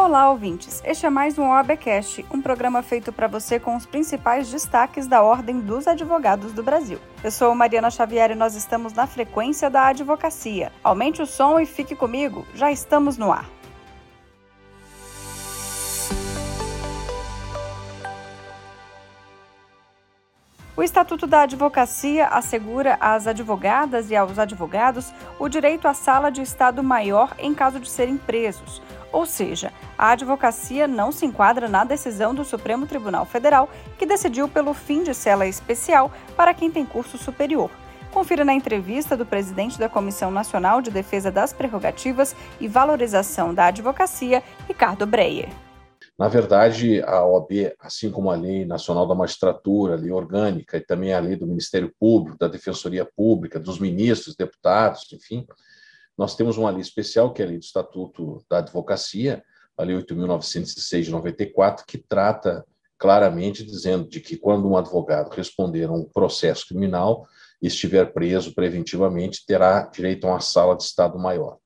Olá, ouvintes! Este é mais um OABcast, um programa feito para você com os principais destaques da Ordem dos Advogados do Brasil. Eu sou Mariana Xavier e nós estamos na frequência da advocacia. Aumente o som e fique comigo, já estamos no ar. O Estatuto da Advocacia assegura às advogadas e aos advogados o direito à sala de Estado maior em caso de serem presos. Ou seja, a advocacia não se enquadra na decisão do Supremo Tribunal Federal, que decidiu pelo fim de cela especial para quem tem curso superior. Confira na entrevista do presidente da Comissão Nacional de Defesa das Prerrogativas e Valorização da Advocacia, Ricardo Breyer. Na verdade, a OAB, assim como a Lei Nacional da Magistratura, a Lei Orgânica e também a Lei do Ministério Público, da Defensoria Pública, dos ministros, deputados, enfim, nós temos uma lei especial, que é a Lei do Estatuto da Advocacia, a Lei 8.906 de 94, que trata claramente dizendo de que quando um advogado responder a um processo criminal e estiver preso preventivamente, terá direito a uma sala de Estado maior.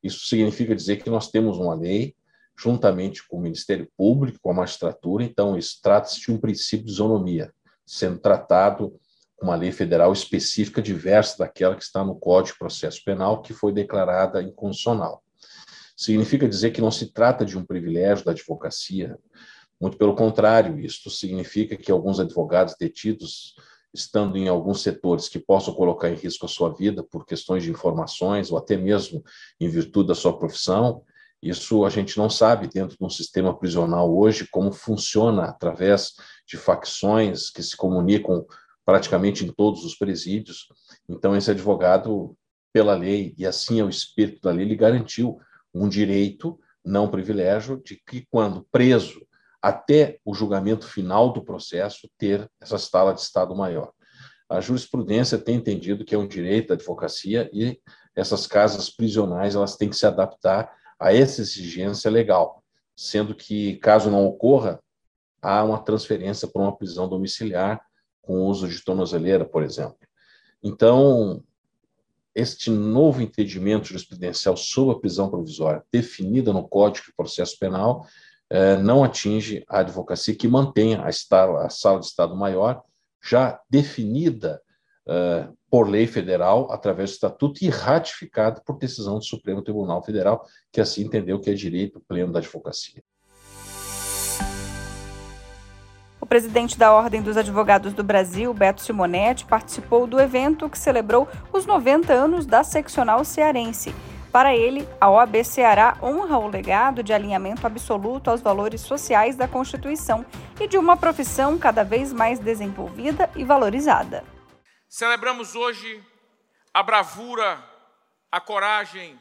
Isso significa dizer que nós temos uma lei, juntamente com o Ministério Público, com a magistratura, então isso trata-se de um princípio de isonomia, sendo tratado uma lei federal específica diversa daquela que está no Código de Processo Penal, que foi declarada inconstitucional. Significa dizer que não se trata de um privilégio da advocacia, muito pelo contrário, isto significa que alguns advogados detidos, estando em alguns setores que possam colocar em risco a sua vida por questões de informações ou até mesmo em virtude da sua profissão, isso a gente não sabe dentro de um sistema prisional hoje como funciona através de facções que se comunicam praticamente em todos os presídios. Então, esse advogado, pela lei, e assim é o espírito da lei, ele garantiu um direito, não privilégio, de que, quando preso, até o julgamento final do processo, ter essa sala de Estado maior. A jurisprudência tem entendido que é um direito da advocacia e essas casas prisionais elas têm que se adaptar a essa exigência legal, sendo que, caso não ocorra, há uma transferência para uma prisão domiciliar com o uso de tornozeleira, por exemplo. Então, este novo entendimento jurisprudencial sobre a prisão provisória, definida no Código de Processo Penal, eh, não atinge a advocacia que mantém a, sala de Estado Maior já definida eh, por lei federal, através do Estatuto, e ratificada por decisão do Supremo Tribunal Federal, que assim entendeu que é direito pleno da advocacia. Presidente da Ordem dos Advogados do Brasil, Beto Simonetti, participou do evento que celebrou os 90 anos da seccional cearense. Para ele, a OAB Ceará honra o legado de alinhamento absoluto aos valores sociais da Constituição e de uma profissão cada vez mais desenvolvida e valorizada. Celebramos hoje a bravura, a coragem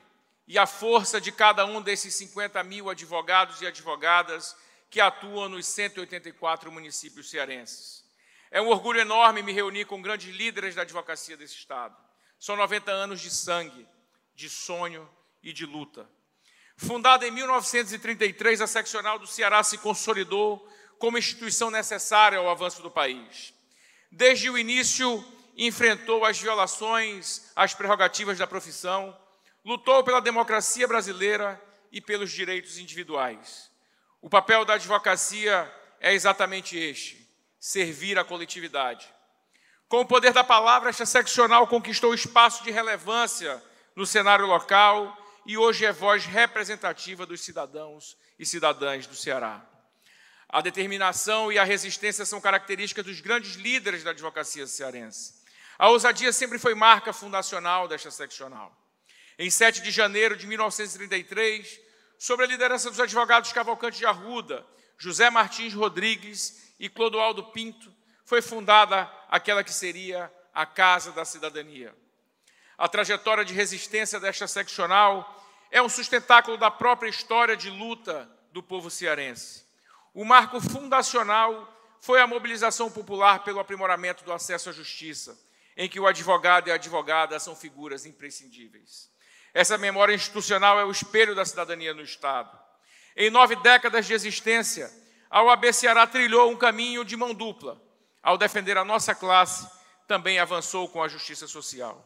e a força de cada um desses 50 mil advogados e advogadas que atuam nos 184 municípios cearenses. É um orgulho enorme me reunir com grandes líderes da advocacia desse Estado. São 90 anos de sangue, de sonho e de luta. Fundada em 1933, a seccional do Ceará se consolidou como instituição necessária ao avanço do país. Desde o início, enfrentou as violações às prerrogativas da profissão, lutou pela democracia brasileira e pelos direitos individuais. O papel da advocacia é exatamente este: servir a coletividade. Com o poder da palavra, esta seccional conquistou espaço de relevância no cenário local e hoje é voz representativa dos cidadãos e cidadãs do Ceará. A determinação e a resistência são características dos grandes líderes da advocacia cearense. A ousadia sempre foi marca fundacional desta seccional. Em 7 de janeiro de 1933, sob a liderança dos advogados Cavalcante de Arruda, José Martins Rodrigues e Clodoaldo Pinto, foi fundada aquela que seria a Casa da Cidadania. A trajetória de resistência desta seccional é um sustentáculo da própria história de luta do povo cearense. O marco fundacional foi a mobilização popular pelo aprimoramento do acesso à justiça, em que o advogado e a advogada são figuras imprescindíveis. Essa memória institucional é o espelho da cidadania no Estado. Em nove décadas de existência, a UAB Ceará trilhou um caminho de mão dupla. Ao defender a nossa classe, também avançou com a justiça social.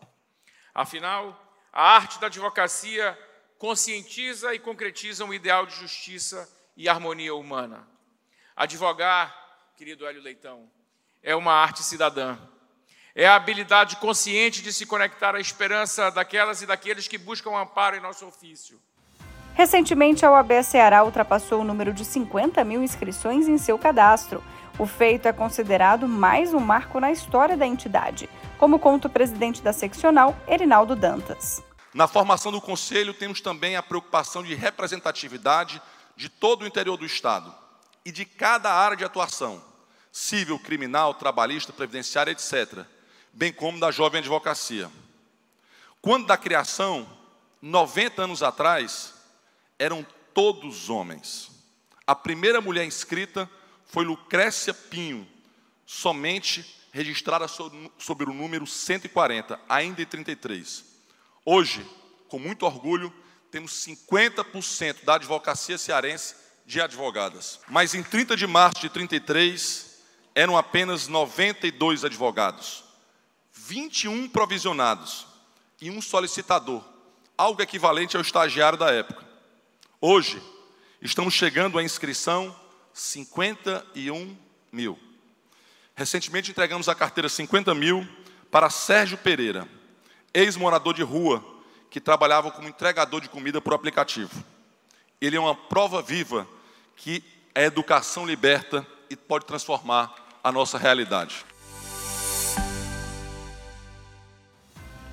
Afinal, a arte da advocacia conscientiza e concretiza um ideal de justiça e harmonia humana. Advogar, querido Hélio Leitão, é uma arte cidadã. É a habilidade consciente de se conectar à esperança daquelas e daqueles que buscam amparo em nosso ofício. Recentemente, a OAB Ceará ultrapassou o número de 50 mil inscrições em seu cadastro. O feito é considerado mais um marco na história da entidade, como conta o presidente da seccional, Erinaldo Dantas. Na formação do Conselho, temos também a preocupação de representatividade de todo o interior do Estado e de cada área de atuação, civil, criminal, trabalhista, previdenciária, etc., bem como da jovem advocacia. Quando da criação, 90 anos atrás, eram todos homens. A primeira mulher inscrita foi Lucrécia Pinho, somente registrada sobre o número 140, ainda em 33. Hoje, com muito orgulho, temos 50% da advocacia cearense de advogadas. Mas em 30 de março de 33, eram apenas 92 advogados, 21 provisionados e um solicitador, algo equivalente ao estagiário da época. Hoje, estamos chegando à inscrição 51 mil. Recentemente entregamos a carteira 50 mil para Sérgio Pereira, ex-morador de rua que trabalhava como entregador de comida por aplicativo. Ele é uma prova viva que a educação liberta e pode transformar a nossa realidade.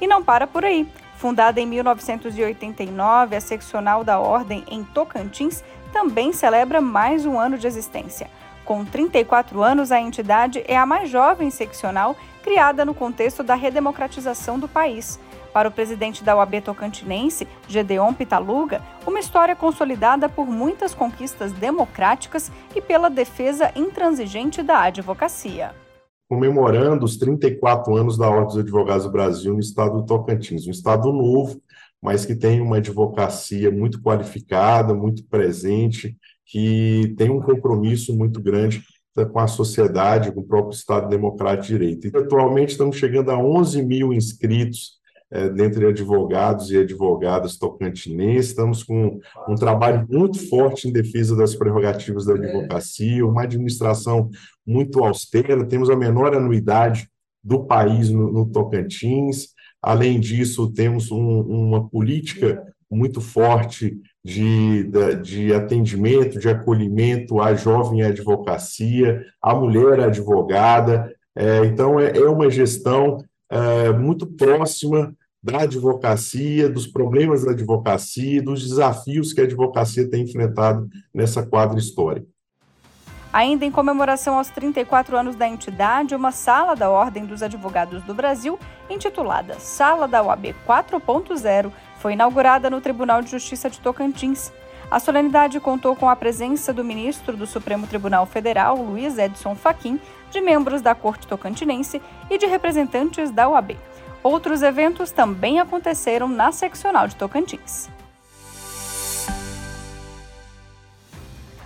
E não para por aí. Fundada em 1989, a seccional da Ordem em Tocantins também celebra mais um ano de existência. Com 34 anos, a entidade é a mais jovem seccional criada no contexto da redemocratização do país. Para o presidente da UAB Tocantinense, Gedeon Pitaluga, uma história consolidada por muitas conquistas democráticas e pela defesa intransigente da advocacia. Comemorando os 34 anos da Ordem dos Advogados do Brasil no estado do Tocantins, um estado novo, mas que tem uma advocacia muito qualificada, muito presente, que tem um compromisso muito grande com a sociedade, com o próprio Estado Democrático de Direito. E, atualmente estamos chegando a 11 mil inscritos é, dentre advogados e advogadas tocantinenses. Estamos com um trabalho muito forte em defesa das prerrogativas da advocacia, uma administração muito austera, temos a menor anuidade do país no, no Tocantins. Além disso, temos um, uma política muito forte de, de atendimento, de acolhimento à jovem advocacia, à mulher advogada. É, então, é, é, uma gestão é, muito próxima da advocacia, dos problemas da advocacia, dos desafios que a advocacia tem enfrentado nessa quadra histórica. Ainda em comemoração aos 34 anos da entidade, uma sala da Ordem dos Advogados do Brasil, intitulada Sala da OAB 4.0, foi inaugurada no Tribunal de Justiça de Tocantins. A solenidade contou com a presença do ministro do Supremo Tribunal Federal, Luiz Edson Fachin, de membros da Corte Tocantinense e de representantes da OAB. Outros eventos também aconteceram na seccional de Tocantins.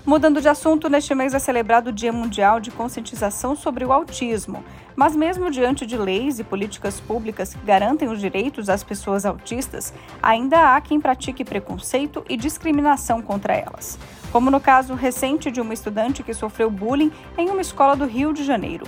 Mudando de assunto, neste mês é celebrado o Dia Mundial de Conscientização sobre o Autismo. Mas, mesmo diante de leis e políticas públicas que garantem os direitos às pessoas autistas, ainda há quem pratique preconceito e discriminação contra elas. Como no caso recente de uma estudante que sofreu bullying em uma escola do Rio de Janeiro.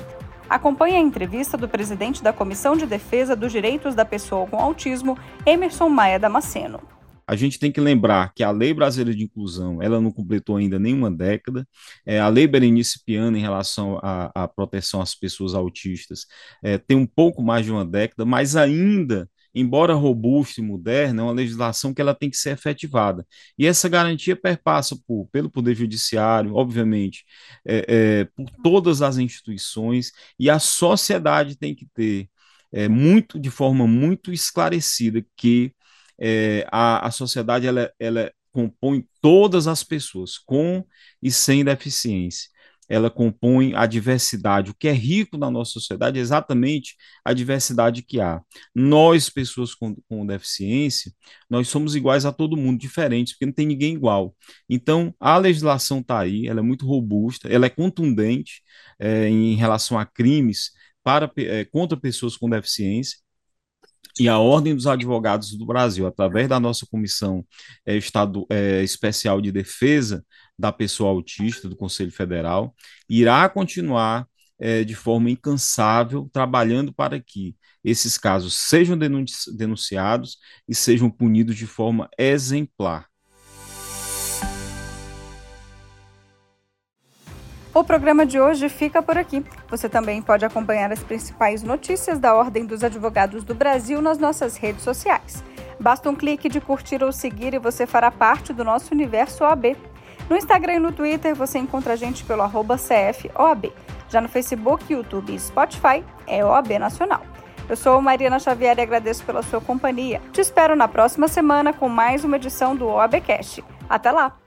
Acompanhe a entrevista do presidente da Comissão de Defesa dos Direitos da Pessoa com Autismo, Emerson Maia Damasceno. A gente tem que lembrar que a Lei Brasileira de Inclusão, ela não completou ainda nenhuma década, é, a Lei Berenice Piana em relação à, proteção às pessoas autistas é, tem um pouco mais de uma década, mas ainda embora robusta e moderna, é uma legislação que ela tem que ser efetivada. E essa garantia perpassa por, pelo Poder Judiciário, obviamente, é, é, por todas as instituições, e a sociedade tem que ter é, muito, de forma muito esclarecida, que é, a, a sociedade ela, ela compõe todas as pessoas, com e sem deficiência. Ela compõe a diversidade. O que é rico na nossa sociedade é exatamente a diversidade que há. Nós, pessoas com, com deficiência, nós somos iguais a todo mundo, diferentes, porque não tem ninguém igual. Então, a legislação está aí, ela é muito robusta, ela é contundente é, em relação a crimes para, é, contra pessoas com deficiência, e a Ordem dos Advogados do Brasil, através da nossa Comissão é, Estado, é, Especial de Defesa da Pessoa Autista do Conselho Federal, irá continuar é, de forma incansável trabalhando para que esses casos sejam denunciados e sejam punidos de forma exemplar. O programa de hoje fica por aqui. Você também pode acompanhar as principais notícias da Ordem dos Advogados do Brasil nas nossas redes sociais. Basta um clique de curtir ou seguir e você fará parte do nosso universo OAB. No Instagram e no Twitter você encontra a gente pelo CFOAB. Já no Facebook, YouTube e Spotify é OAB Nacional. Eu sou Mariana Xavier e agradeço pela sua companhia. Te espero na próxima semana com mais uma edição do OABcast. Até lá!